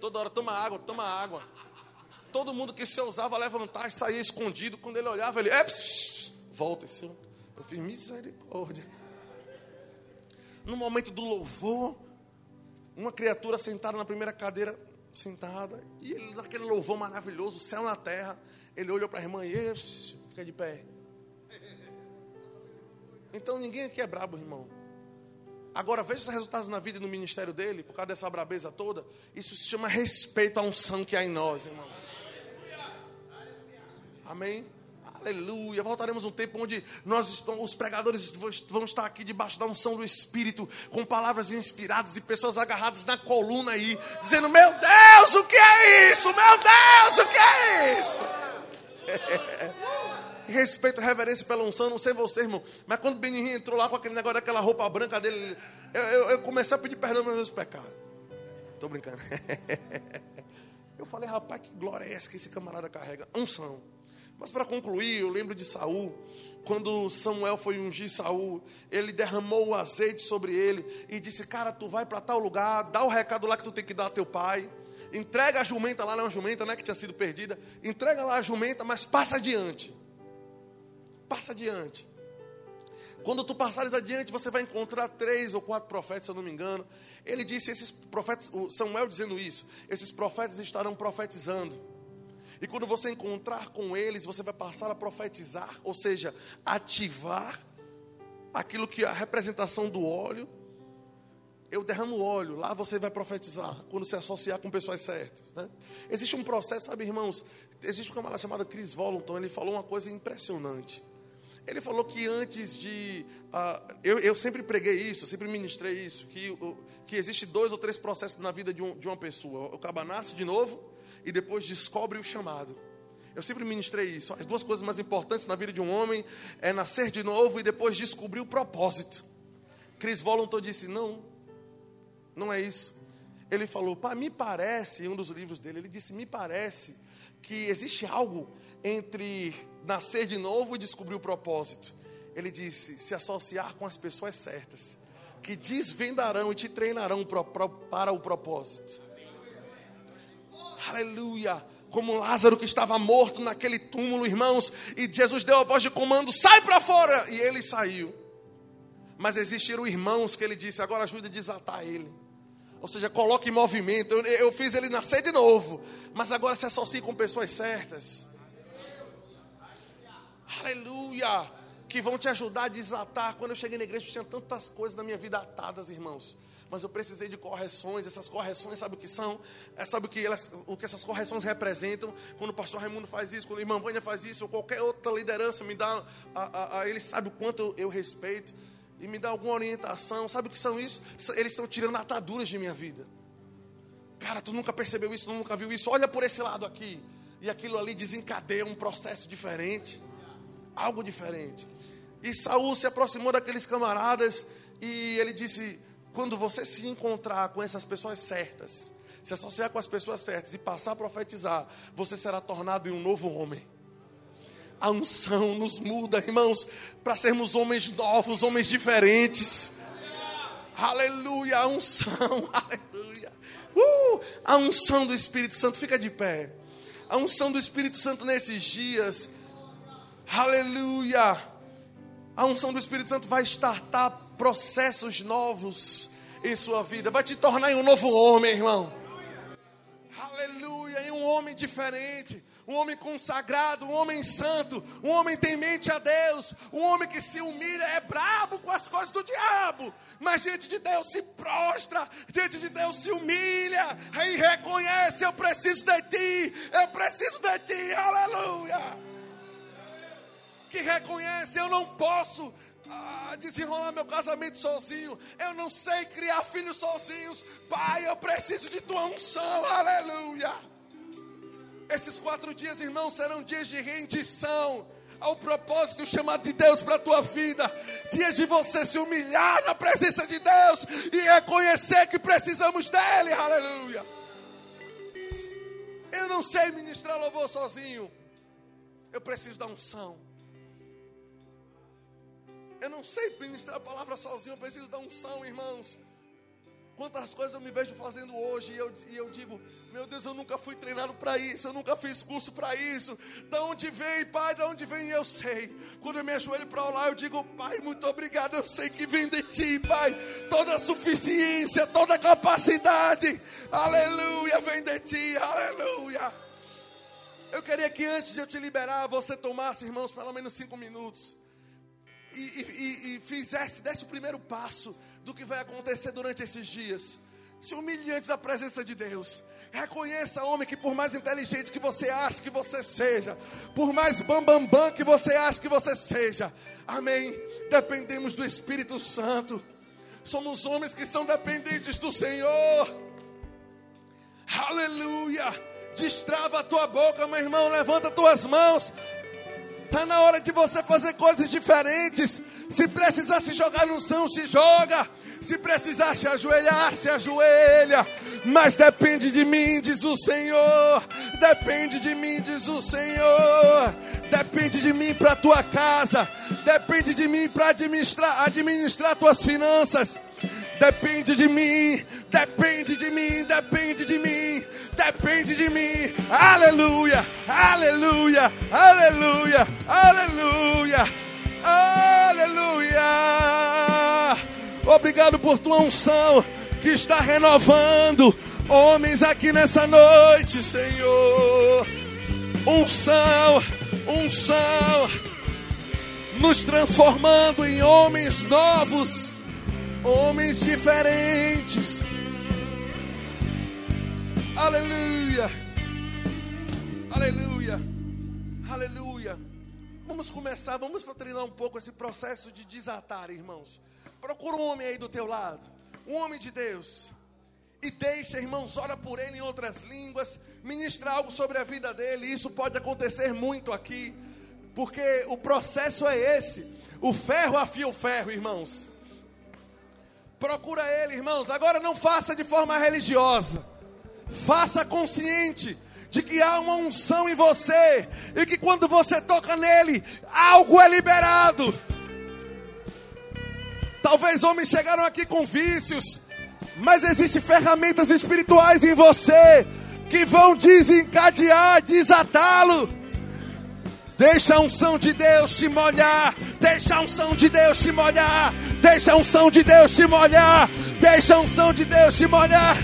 [SPEAKER 1] Toda hora, toma água, toma água. Todo mundo que se ousava levantar e saía escondido. Quando ele olhava, ele. É, volta esse eu fiz misericórdia. No momento do louvor, uma criatura sentada na primeira cadeira, sentada, e ele, naquele louvor maravilhoso, céu na terra, ele olhou para a irmã e fica de pé. Então ninguém aqui é brabo, irmão. Agora veja os resultados na vida e no ministério dele, por causa dessa brabeza toda. Isso se chama respeito à unção que há em nós, irmãos. Amém? Aleluia. Voltaremos um tempo onde nós estamos, os pregadores vão estar aqui debaixo da unção do Espírito, com palavras inspiradas e pessoas agarradas na coluna aí, dizendo: Meu Deus, o que é isso? Meu Deus, o que é isso? Respeito reverência pela unção, não sei você, irmão, mas quando Benihim entrou lá com aquele negócio daquela roupa branca dele, eu, eu, eu comecei a pedir perdão pelos meus pecados. Estou brincando. Eu falei, rapaz, que glória é essa que esse camarada carrega? Unção. Mas para concluir, eu lembro de Saul, quando Samuel foi ungir Saul, ele derramou o azeite sobre ele e disse: Cara, tu vai para tal lugar, dá o recado lá que tu tem que dar a teu pai. Entrega a jumenta lá, não é uma jumenta, né, que tinha sido perdida. Entrega lá a jumenta, mas passa adiante. Passa adiante. Quando tu passares adiante, você vai encontrar três ou quatro profetas, se eu não me engano. Ele disse: esses profetas, Samuel dizendo isso, esses profetas estarão profetizando. E quando você encontrar com eles, você vai passar a profetizar, ou seja, ativar aquilo que é a representação do óleo. Eu derramo óleo, lá você vai profetizar, quando se associar com pessoas certas. Né? Existe um processo, sabe, irmãos? Existe um camarada chamado Chris Volanton, ele falou uma coisa impressionante. Ele falou que antes de. Uh, eu, eu, sempre preguei isso, sempre ministrei isso, que, uh, que existe dois ou três processos na vida de, um, de uma pessoa. O caba nasce de novo e depois descobre o chamado. Eu sempre ministrei isso. As duas coisas mais importantes na vida de um homem é nascer de novo e depois descobrir o propósito. Chris Volanton disse: não, não é isso. Ele falou, pá, me parece, em um dos livros dele, ele disse: me parece que existe algo entre nascer de novo e descobrir o propósito. Ele disse: se associar com as pessoas certas, que desvendarão e te treinarão para o propósito. Aleluia! Como Lázaro que estava morto naquele túmulo, irmãos, e Jesus deu a voz de comando: sai para fora! E ele saiu. Mas existiram irmãos que ele disse: agora ajude a desatar ele. Ou seja, coloque em movimento. Eu, eu fiz ele nascer de novo, mas agora se associe com pessoas certas. Aleluia! Que vão te ajudar a desatar. Quando eu cheguei na igreja, tinha tantas coisas na minha vida atadas, irmãos. Mas eu precisei de correções. Essas correções, sabe o que são? É, sabe o que, elas, o que essas correções representam? Quando o pastor Raimundo faz isso, quando a irmã Vânia faz isso, ou qualquer outra liderança me dá, a, a, a ele sabe o quanto eu, respeito e me dá alguma orientação. Sabe o que são isso? Eles estão tirando ataduras de minha vida. Cara, tu nunca percebeu isso, tu nunca viu isso. Olha por esse lado aqui. E aquilo ali desencadeia um processo diferente. Algo diferente. E Saul se aproximou daqueles camaradas e ele disse: quando você se encontrar com essas pessoas certas, se associar com as pessoas certas e passar a profetizar, você será tornado em um novo homem. A unção nos muda, irmãos, para sermos homens novos, homens diferentes. Aleluia, a unção, aleluia. Uh, a unção do Espírito Santo, fica de pé. A unção do Espírito Santo nesses dias. Aleluia. A unção do Espírito Santo vai startar processos novos em sua vida, vai te tornar em um novo homem, irmão. Aleluia, em um homem diferente um homem consagrado, um homem santo, um homem temente a Deus, um homem que se humilha, é brabo com as coisas do diabo, mas diante de Deus se prostra, diante de Deus se humilha e reconhece: Eu preciso de ti, eu preciso de ti, aleluia. Que reconhece: Eu não posso ah, desenrolar meu casamento sozinho. Eu não sei criar filhos sozinhos. Pai, eu preciso de tua unção. Aleluia. Esses quatro dias, irmãos, serão dias de rendição ao propósito chamado de Deus para a tua vida. Dias de você se humilhar na presença de Deus e reconhecer que precisamos dEle. Aleluia. Eu não sei ministrar louvor sozinho. Eu preciso da unção. Eu não sei ministrar a palavra sozinho. Eu preciso da unção, irmãos. Quantas coisas eu me vejo fazendo hoje e eu, e eu digo, meu Deus, eu nunca fui treinado para isso, eu nunca fiz curso para isso. Da onde vem, Pai? Da onde vem? Eu sei. Quando eu me ajoelho para orar, eu digo, Pai, muito obrigado. Eu sei que vem de Ti, Pai. Toda a suficiência, toda a capacidade, aleluia, vem de Ti, aleluia. Eu queria que antes de eu te liberar, você tomasse, irmãos, pelo menos cinco minutos e, e, e fizesse, desse o primeiro passo do que vai acontecer durante esses dias. Se humilhe diante da presença de Deus. Reconheça, homem, que por mais inteligente que você ache que você seja, por mais bambambam bam, bam que você ache que você seja, amém. Dependemos do Espírito Santo. Somos homens que são dependentes do Senhor. Aleluia. Destrava a tua boca, meu irmão. Levanta tuas mãos. Está na hora de você fazer coisas diferentes. Se precisar se jogar no chão, se joga. Se precisar se ajoelhar, se ajoelha. Mas depende de mim, diz o Senhor. Depende de mim, diz o Senhor. Depende de mim para tua casa. Depende de mim para administrar, administrar tuas finanças. Depende de mim, depende de mim, depende de mim, depende de mim. Aleluia, aleluia, aleluia, aleluia, aleluia. obrigado por tua unção que está renovando homens aqui nessa noite, Senhor. Unção, unção, nos transformando em homens novos, homens diferentes. Aleluia, aleluia, aleluia. Vamos começar, vamos treinar um pouco esse processo de desatar, irmãos. Procura um homem aí do teu lado, um homem de Deus. E deixa, irmãos, ora por ele em outras línguas, ministra algo sobre a vida dele. Isso pode acontecer muito aqui, porque o processo é esse. O ferro afia o ferro, irmãos. Procura ele, irmãos. Agora não faça de forma religiosa. Faça consciente de que há uma unção em você e que quando você toca nele, algo é liberado. Talvez homens chegaram aqui com vícios, mas existem ferramentas espirituais em você que vão desencadear, desatá-lo. Deixa a unção de Deus te molhar. Deixa a unção de Deus te molhar. Deixa a unção de Deus te molhar. Deixa a unção de Deus te molhar.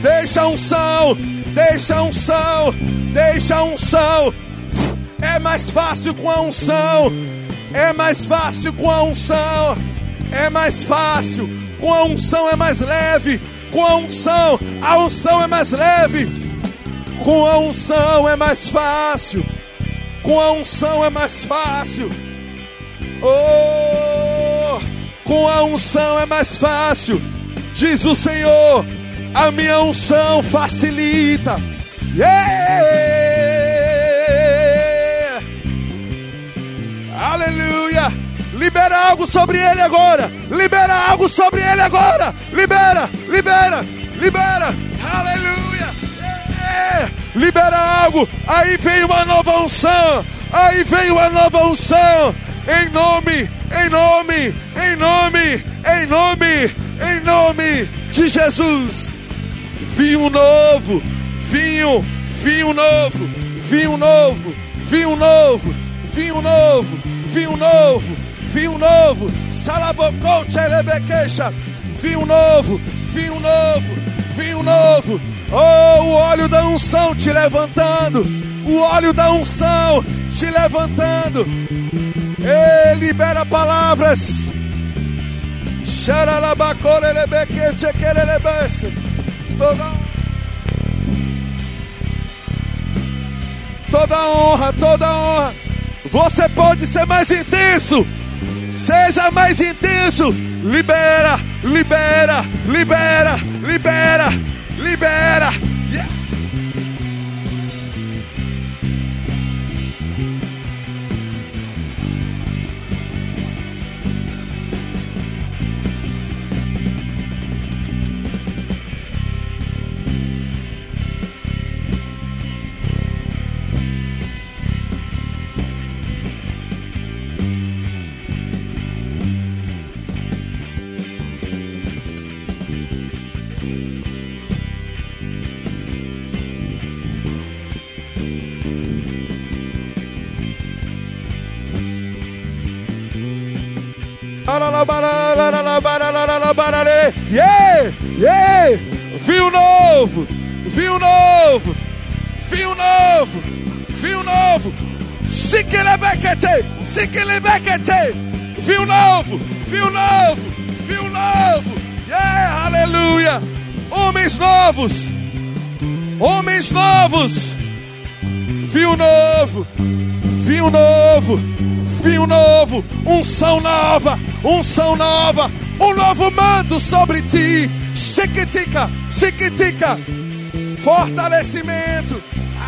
[SPEAKER 1] Deixa a unção, deixa a unção, deixa a unção. É mais fácil com a unção. É mais fácil com a unção. É mais fácil. Com a unção é mais leve. Com a unção, a unção é mais leve. Com a unção é mais fácil. Com a unção é mais fácil. Oh, com a unção é mais fácil. Diz o Senhor: a minha unção facilita. Yeah! Aleluia! Libera algo sobre ele agora. Libera algo sobre ele agora. Libera, libera, libera. Aleluia. É. Libera algo. Aí vem uma nova unção. Aí vem uma nova unção. Em nome, em nome, em nome, em nome, em nome de Jesus. Vinho novo, vinho, vinho novo, vinho novo, vinho novo, vinho novo vinho novo, vinho novo, salabocou tchelebequeixa, vinho novo, vinho novo, vinho novo, oh, o óleo da unção te levantando, o óleo da unção te levantando, e libera palavras, toda toda honra, toda honra. Você pode ser mais intenso. Seja mais intenso. Libera, libera, libera, libera, libera. Yeah! Yeah! Vinho novo! Vinho novo! Vinho novo! Vinho novo! Siquilebekete! Siquilebekete! Vinho novo! Vinho novo! Vinho novo! Yeah! Aleluia! Homens novos! Homens novos! Vinho novo! Vinho novo! Vinho novo! Unção nova! Unção nova! um novo manto sobre ti. Chiquitica, chiquitica. Fortalecimento.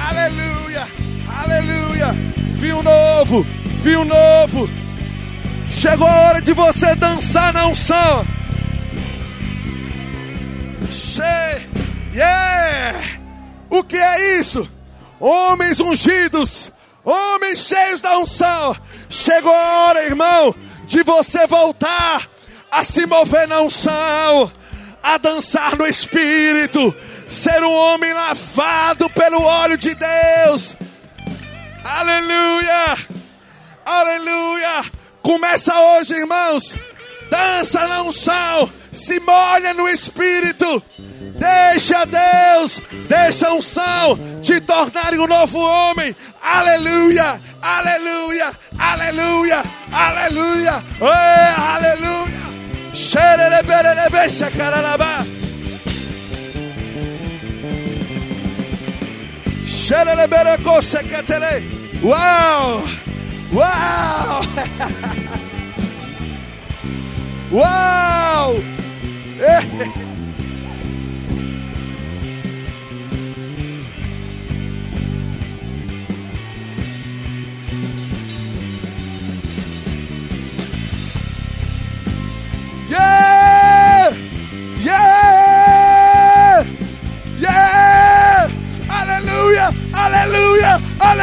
[SPEAKER 1] Aleluia, aleluia. Vinho novo, vinho novo. Chegou a hora de você dançar na unção. Che yeah! O que é isso? Homens ungidos, homens cheios da unção. Chegou a hora, irmão, de você voltar a se mover na unção, a dançar no espírito, ser um homem lavado pelo óleo de Deus. Aleluia! Aleluia. Começa hoje, irmãos. Dança na unção. Se molha no Espírito. Deixa Deus, deixa a unção te tornar um novo homem. Aleluia, aleluia, aleluia, aleluia, oh, aleluia. Xererebererebe, xacararabá. Xererebereco, xecatere. Uau! Uau! Uau!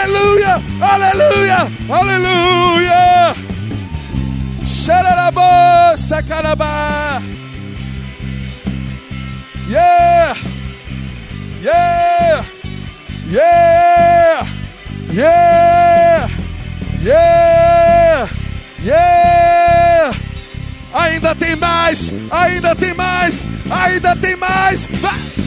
[SPEAKER 1] Aleluia! Aleluia! Aleluia! Xararabô, sacarabá! Yeah! Yeah! Yeah! Yeah! Yeah! Yeah! Ainda tem mais! Ainda tem mais! Ainda tem mais! Vai!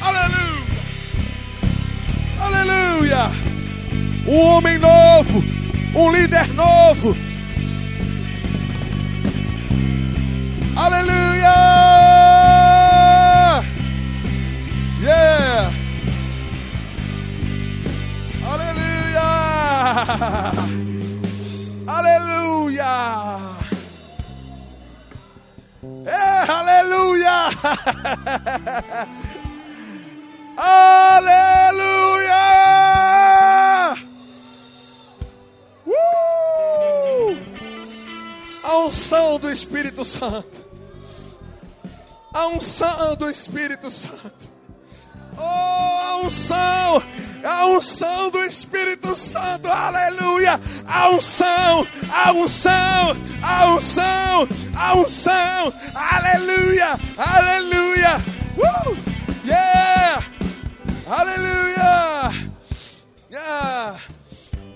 [SPEAKER 1] Aleluia! Aleluia! Um homem novo, um líder novo. Aleluia! Yeah! Aleluia! aleluia! aleluia! Uh! A unção do Espírito Santo. A unção do Espírito Santo. Oh, a unção, a unção do Espírito Santo, aleluia! A unção, a unção, a unção, a unção, aleluia, aleluia! Uh! Yeah! Aleluia! Yeah!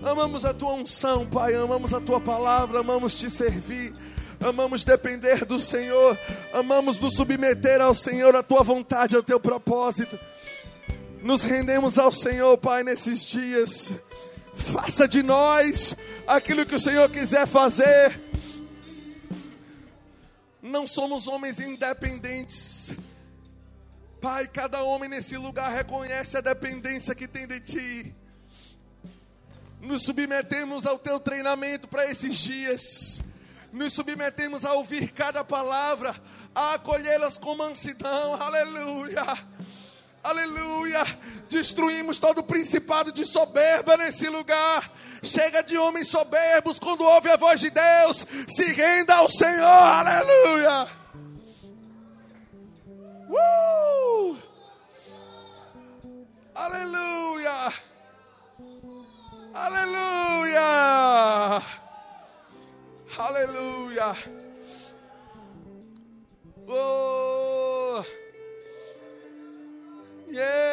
[SPEAKER 1] Amamos a tua unção, Pai, amamos a tua palavra, amamos te servir. Amamos depender do Senhor, amamos nos submeter ao Senhor, à tua vontade, ao teu propósito. Nos rendemos ao Senhor, Pai, nesses dias. Faça de nós aquilo que o Senhor quiser fazer. Não somos homens independentes. Pai, cada homem nesse lugar reconhece a dependência que tem de Ti. Nos submetemos ao Teu treinamento para esses dias. Nos submetemos a ouvir cada palavra, a acolhê-las com mansidão. Aleluia. Aleluia! Destruímos todo o principado de soberba nesse lugar. Chega de homens soberbos quando ouve a voz de Deus. Se renda ao Senhor. Aleluia! Uh! Aleluia! Aleluia! Aleluia! Oh! Yeah.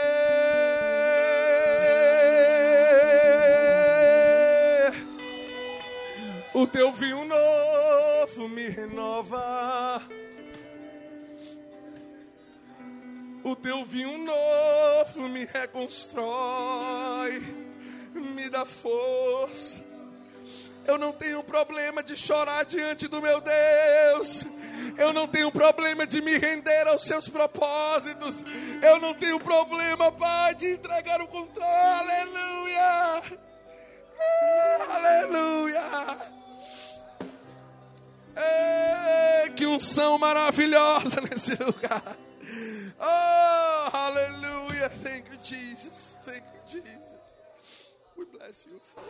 [SPEAKER 1] O teu vinho novo me renova. O teu vinho novo me reconstrói, me dá força. Eu não tenho problema de chorar diante do meu Deus. Eu não tenho problema de me render aos seus propósitos. Eu não tenho problema, Pai, de entregar o controle. Aleluia. Ah, aleluia. Ei, que unção maravilhosa nesse lugar. Oh, aleluia. Thank you, Jesus. Thank you, Jesus. We bless you, Father.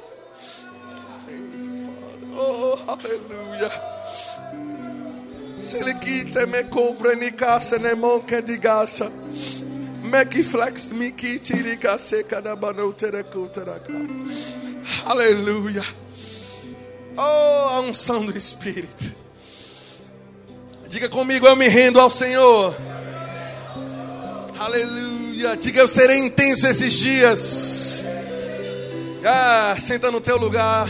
[SPEAKER 1] Thank you, Father. Oh, aleluia. Se ele quita me compra ni casa ne monca di gasa. Me que flex me que tiri case cada banotere cultaraca. Aleluia. Oh, a unção do Espírito. Diga comigo, eu me rendo ao Senhor. Aleluia. Diga, eu serei intenso esses dias. Ah, senta no teu lugar.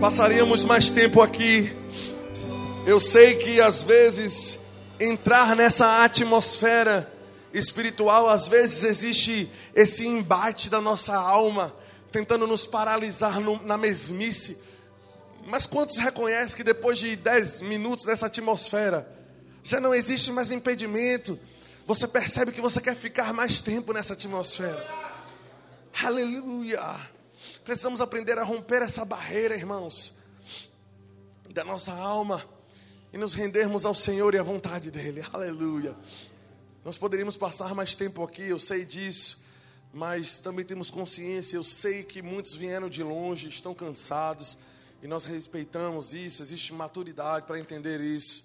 [SPEAKER 1] Passaríamos mais tempo aqui. Eu sei que às vezes entrar nessa atmosfera espiritual, às vezes existe esse embate da nossa alma, tentando nos paralisar no, na mesmice. Mas quantos reconhecem que depois de 10 minutos nessa atmosfera, já não existe mais impedimento? Você percebe que você quer ficar mais tempo nessa atmosfera. Aleluia! Precisamos aprender a romper essa barreira, irmãos, da nossa alma e nos rendermos ao Senhor e à vontade dEle. Aleluia! Nós poderíamos passar mais tempo aqui, eu sei disso, mas também temos consciência. Eu sei que muitos vieram de longe, estão cansados e nós respeitamos isso, existe maturidade para entender isso.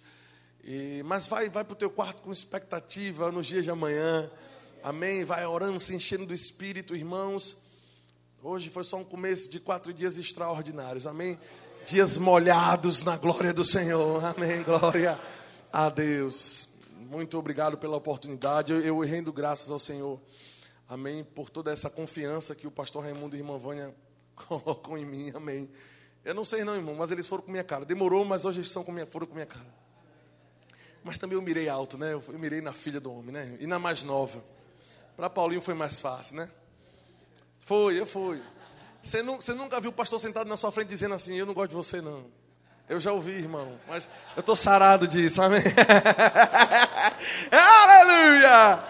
[SPEAKER 1] E, mas vai, vai para o teu quarto com expectativa nos dias de amanhã. Amém? Vai orando, se enchendo do Espírito, irmãos. Hoje foi só um começo de quatro dias extraordinários. Amém? Dias molhados na glória do Senhor. Amém. Glória a Deus. Muito obrigado pela oportunidade. Eu, eu rendo graças ao Senhor. Amém. Por toda essa confiança que o pastor Raimundo e irmã Vânia colocam em mim. Amém. Eu não sei não, irmão, mas eles foram com minha cara. Demorou, mas hoje eles são com minha, foram com minha cara. Mas também eu mirei alto, né? Eu mirei na filha do homem, né? E na mais nova. Para Paulinho foi mais fácil, né? Foi, eu fui. Você, você nunca viu o pastor sentado na sua frente dizendo assim: Eu não gosto de você, não. Eu já ouvi, irmão. Mas eu estou sarado disso, amém? Aleluia!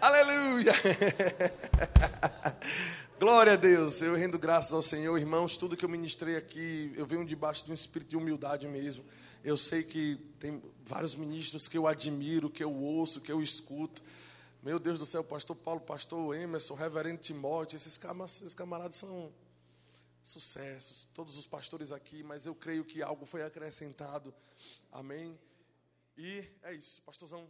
[SPEAKER 1] Aleluia! Glória a Deus, eu rendo graças ao Senhor, irmãos. Tudo que eu ministrei aqui, eu venho debaixo de um espírito de humildade mesmo. Eu sei que tem vários ministros que eu admiro, que eu ouço, que eu escuto. Meu Deus do céu, pastor Paulo, pastor Emerson, reverendo Timóteo, esses camaradas, esses camaradas são sucessos, todos os pastores aqui, mas eu creio que algo foi acrescentado. Amém? E é isso, pastorzão.